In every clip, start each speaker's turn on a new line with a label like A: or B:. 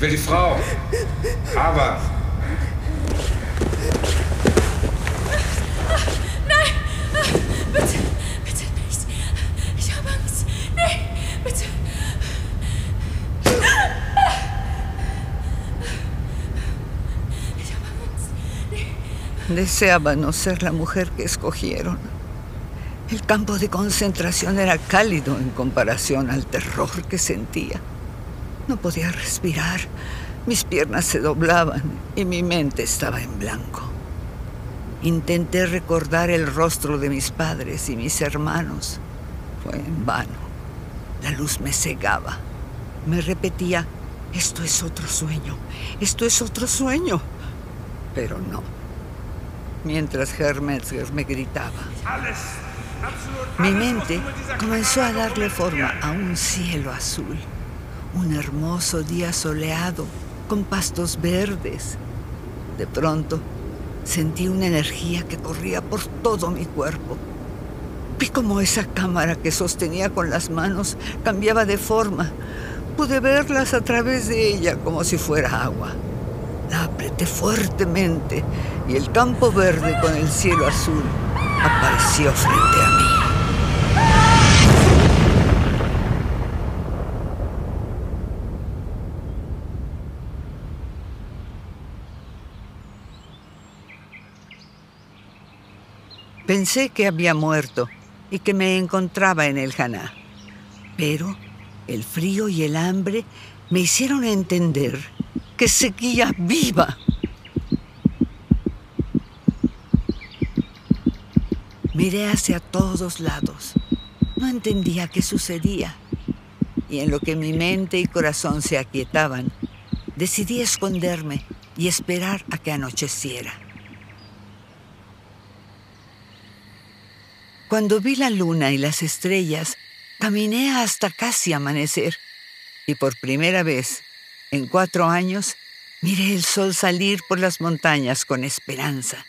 A: Ich will die Frau. Aber.
B: Nein! Bitte, bitte nicht. Ich habe Angst. Nein, bitte. Ich habe Angst.
C: Deseaba no ser la mujer que escogieron. El campo de concentración era cálido en comparación al terror que sentía. No podía respirar, mis piernas se doblaban y mi mente estaba en blanco. Intenté recordar el rostro de mis padres y mis hermanos. Fue en vano. La luz me cegaba. Me repetía, esto es otro sueño, esto es otro sueño. Pero no. Mientras Hermetzger me gritaba. Mi mente comenzó a darle forma a un cielo azul, un hermoso día soleado con pastos verdes. De pronto sentí una energía que corría por todo mi cuerpo. Vi como esa cámara que sostenía con las manos cambiaba de forma. Pude verlas a través de ella como si fuera agua. La apreté fuertemente y el campo verde con el cielo azul apareció frente a mí. Pensé que había muerto y que me encontraba en el Haná. Pero el frío y el hambre me hicieron entender que seguía viva. Miré hacia todos lados. No entendía qué sucedía. Y en lo que mi mente y corazón se aquietaban, decidí esconderme y esperar a que anocheciera. Cuando vi la luna y las estrellas, caminé hasta casi amanecer. Y por primera vez, en cuatro años, miré el sol salir por las montañas con esperanza.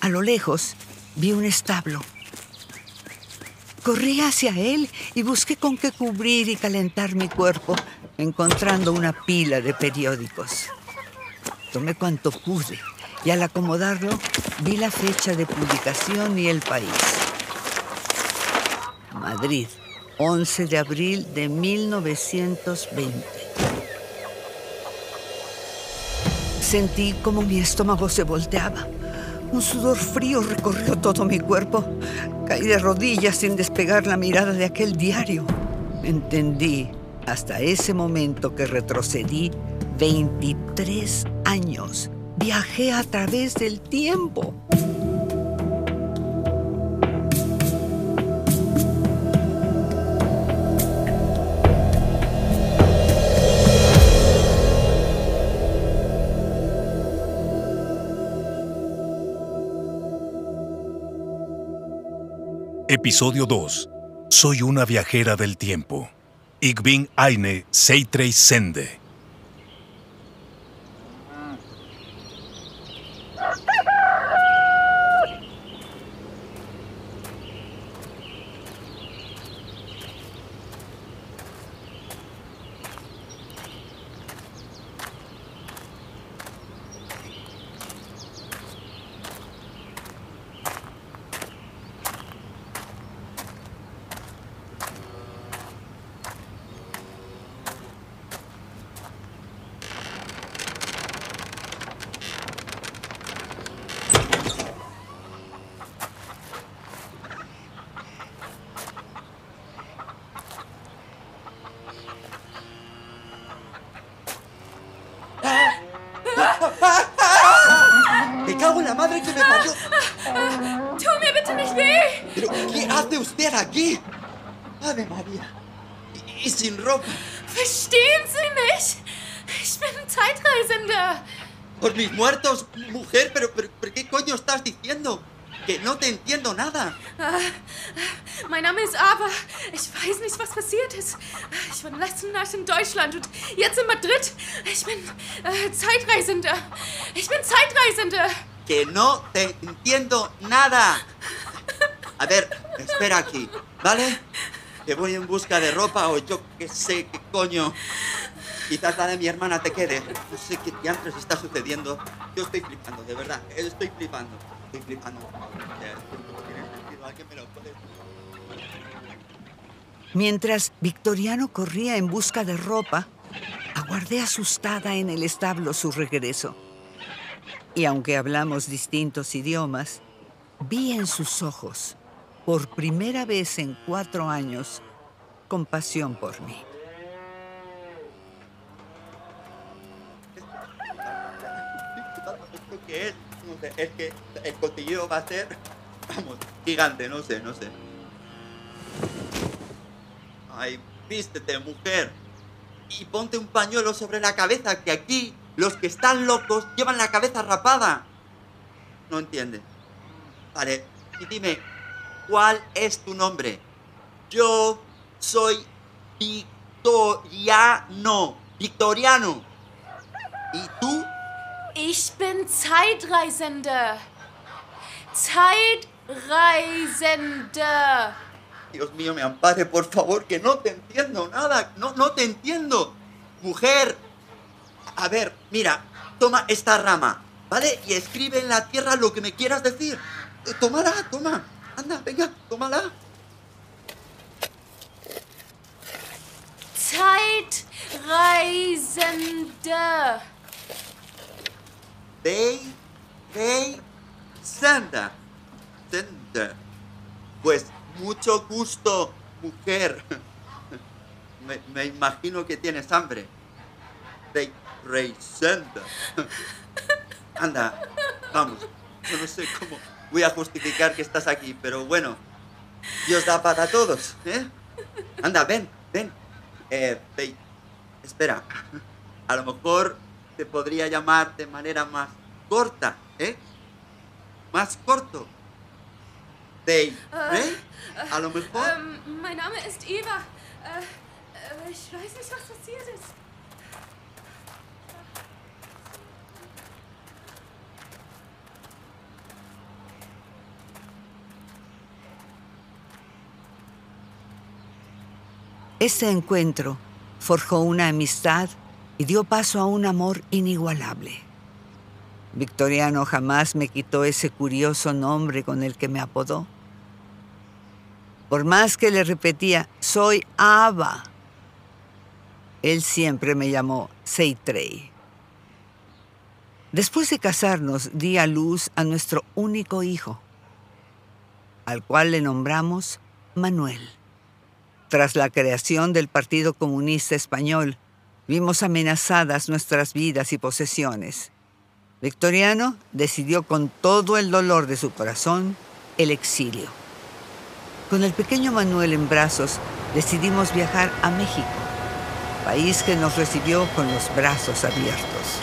C: A lo lejos vi un establo. Corrí hacia él y busqué con qué cubrir y calentar mi cuerpo, encontrando una pila de periódicos. Tomé cuanto pude y al acomodarlo vi la fecha de publicación y el país. Madrid, 11 de abril de 1920. Sentí como mi estómago se volteaba. Un sudor frío recorrió todo mi cuerpo. Caí de rodillas sin despegar la mirada de aquel diario. Entendí hasta ese momento que retrocedí 23 años. Viajé a través del tiempo.
D: Episodio 2. Soy una viajera del tiempo. Ich bin eine Zeitreisende.
E: Madre que me parió!
B: Tu mir bitte nicht weh!
E: ¿Pero qué hace usted aquí? Ave María. Y, sin ropa.
B: Verstehen Sie mich? Ich bin Zeitreisende.
E: Por mis muertos, mujer, pero, pero, pero ¿qué coño estás diciendo? Que no te entiendo nada.
B: Ah, mein Name ist Ava. Ich weiß nicht, was passiert ist. Ich war letzte Nacht in Deutschland und jetzt in Madrid. Ich bin äh, Zeitreisende. Ich bin Zeitreisende.
E: Que no te entiendo nada. A ver, espera aquí, ¿vale? que voy en busca de ropa o yo qué sé, qué coño. Quizás la de mi hermana te quede. No sé qué diantres está sucediendo. Yo estoy flipando, de verdad. Estoy flipando. Estoy flipando. Ya, esto no tiene sentido. ¿Alguien me lo puede
C: Mientras Victoriano corría en busca de ropa, aguardé asustada en el establo su regreso. Y aunque hablamos distintos idiomas, vi en sus ojos, por primera vez en cuatro años, compasión por mí.
E: Es que el cotilleo va a ser, vamos, gigante, no sé, no sé. Ay, vístete, mujer. Y ponte un pañuelo sobre la cabeza, que aquí los que están locos llevan la cabeza rapada. No entiende. Vale, y dime, ¿cuál es tu nombre? Yo soy Victoriano. Victoriano. ¿Y tú?
B: Ich bin Zeitreisende. Zeitreisende.
E: Dios mío, me ampare, por favor, que no te entiendo nada. No, no te entiendo. Mujer. A ver, mira, toma esta rama, ¿vale? Y escribe en la tierra lo que me quieras decir. Eh, Tómala, toma. Anda, venga, tómala.
B: Zeitreisende.
E: Day, day, senda. Senda. Pues mucho gusto, mujer. Me, me imagino que tienes hambre. Day, rey, senda. Anda, vamos. Yo no sé cómo voy a justificar que estás aquí, pero bueno. Dios da para todos, ¿eh? Anda, ven, ven. Eh, ve, espera. A lo mejor te podría llamar de manera más corta, ¿eh? Más corto. Dave, ¿eh? A lo mejor.
B: Ähm, mein Name ist Eva. Äh, äh, ich weiß nicht, was passiert ist.
C: Este encuentro forjó una amistad y dio paso a un amor inigualable. Victoriano jamás me quitó ese curioso nombre con el que me apodó. Por más que le repetía, soy Ava, él siempre me llamó Seitrey. Después de casarnos, di a luz a nuestro único hijo, al cual le nombramos Manuel. Tras la creación del Partido Comunista Español, vimos amenazadas nuestras vidas y posesiones. Victoriano decidió con todo el dolor de su corazón el exilio. Con el pequeño Manuel en brazos, decidimos viajar a México, país que nos recibió con los brazos abiertos.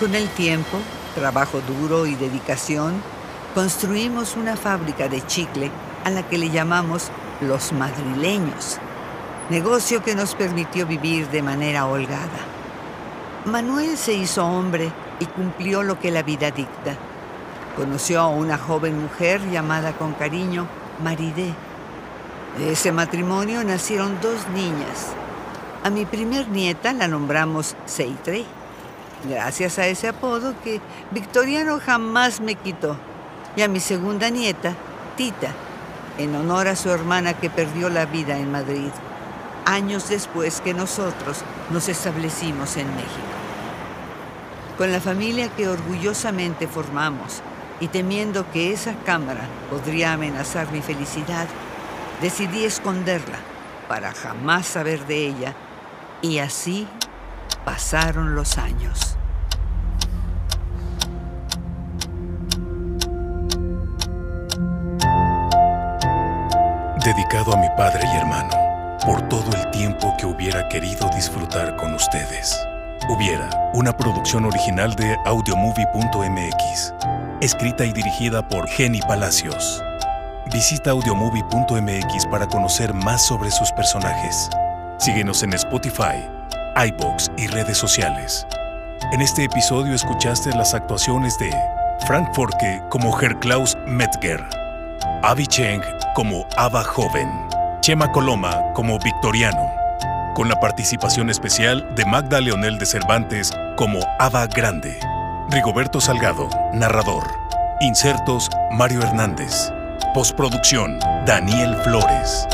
C: Con el tiempo, trabajo duro y dedicación, construimos una fábrica de chicle a la que le llamamos Los Madrileños, negocio que nos permitió vivir de manera holgada. Manuel se hizo hombre y cumplió lo que la vida dicta. Conoció a una joven mujer llamada con cariño Maridé. De ese matrimonio nacieron dos niñas. A mi primer nieta la nombramos Seitre, gracias a ese apodo que Victoriano jamás me quitó. Y a mi segunda nieta, Tita, en honor a su hermana que perdió la vida en Madrid, años después que nosotros nos establecimos en México. Con la familia que orgullosamente formamos y temiendo que esa cámara podría amenazar mi felicidad, decidí esconderla para jamás saber de ella y así pasaron los años.
D: Dedicado a mi padre y hermano, por todo el tiempo que hubiera querido disfrutar con ustedes. Hubiera, una producción original de audiomovie.mx, escrita y dirigida por Jenny Palacios. Visita audiomovie.mx para conocer más sobre sus personajes. Síguenos en Spotify, iBox y redes sociales. En este episodio escuchaste las actuaciones de Frank Forke como Herr Klaus Avi Cheng como Ava Joven, Chema Coloma como Victoriano, con la participación especial de Magda Leonel de Cervantes como Ava Grande, Rigoberto Salgado, narrador, insertos Mario Hernández, postproducción Daniel Flores.